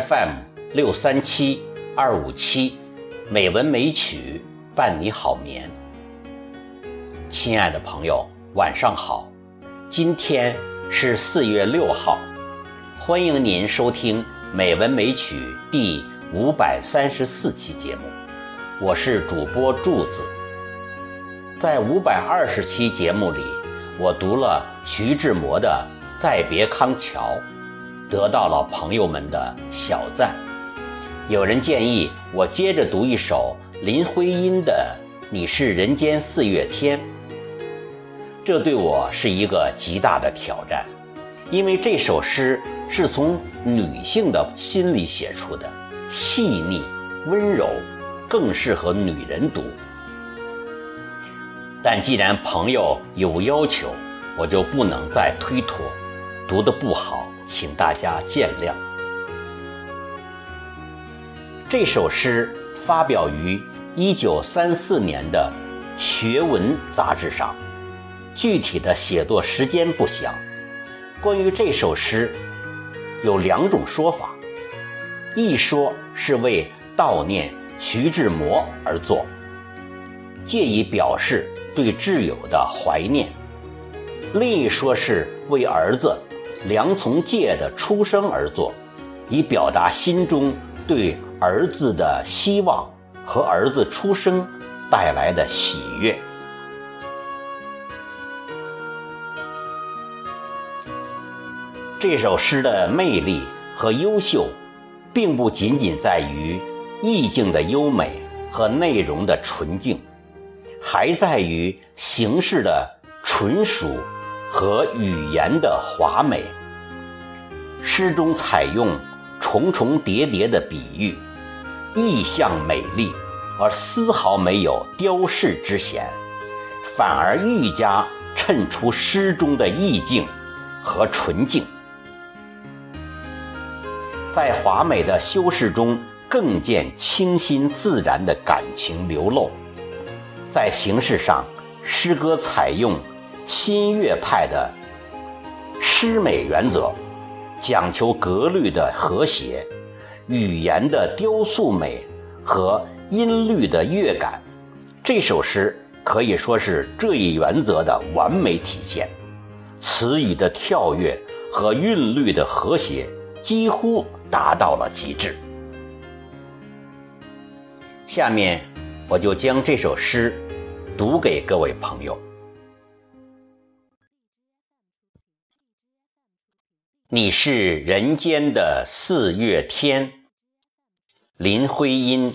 FM 六三七二五七，美文美曲伴你好眠。亲爱的朋友，晚上好，今天是四月六号，欢迎您收听《美文美曲》第五百三十四期节目，我是主播柱子。在五百二十期节目里，我读了徐志摩的《再别康桥》。得到了朋友们的小赞，有人建议我接着读一首林徽因的《你是人间四月天》，这对我是一个极大的挑战，因为这首诗是从女性的心里写出的，细腻温柔，更适合女人读。但既然朋友有要求，我就不能再推脱，读得不好。请大家见谅。这首诗发表于一九三四年的《学文》杂志上，具体的写作时间不详。关于这首诗，有两种说法：一说是为悼念徐志摩而作，借以表示对挚友的怀念；另一说是为儿子。梁从诫的出生而作，以表达心中对儿子的希望和儿子出生带来的喜悦。这首诗的魅力和优秀，并不仅仅在于意境的优美和内容的纯净，还在于形式的纯熟。和语言的华美，诗中采用重重叠叠的比喻，意象美丽，而丝毫没有雕饰之嫌，反而愈加衬出诗中的意境和纯净。在华美的修饰中，更见清新自然的感情流露。在形式上，诗歌采用。新月派的诗美原则，讲求格律的和谐、语言的雕塑美和音律的乐感。这首诗可以说是这一原则的完美体现。词语的跳跃和韵律的和谐几乎达到了极致。下面，我就将这首诗读给各位朋友。你是人间的四月天，林徽因。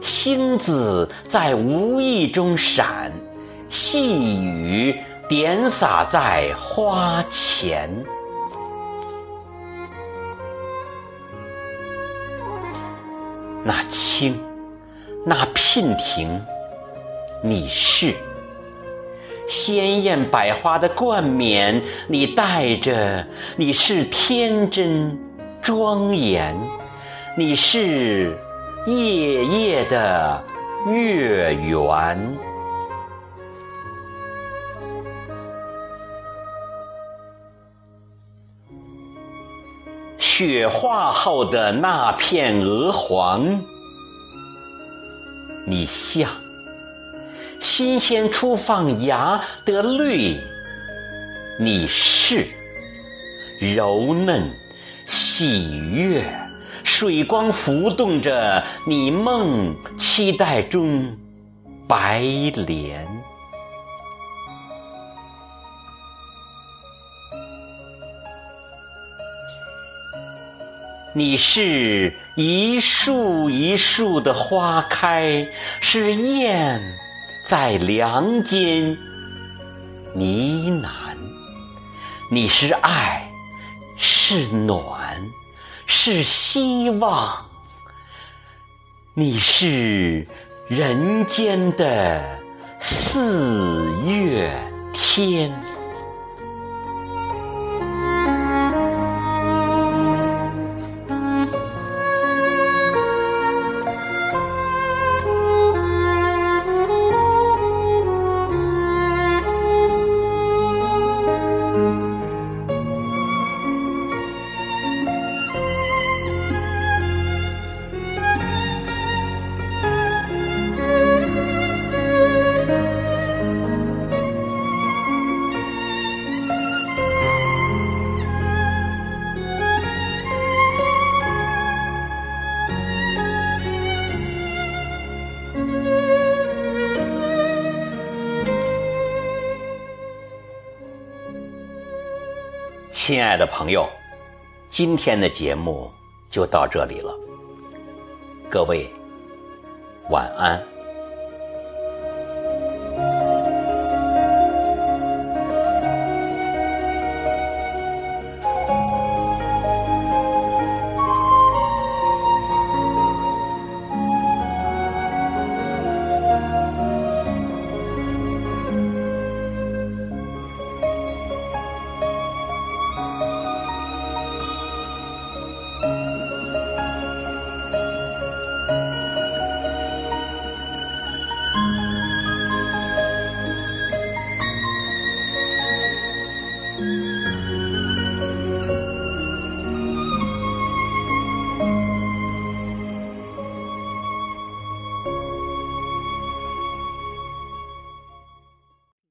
星子在无意中闪，细雨点洒在花前。那青，那娉婷，你是鲜艳百花的冠冕，你戴着，你是天真庄严。你是夜夜的月圆，雪化后的那片鹅黄，你像新鲜初放芽的绿，你是柔嫩喜悦。水光浮动着你梦期待中白莲。你是一树一树的花开，是燕在梁间呢喃。你是爱，是暖，是希望。你是人间的四月天。亲爱的朋友，今天的节目就到这里了。各位，晚安。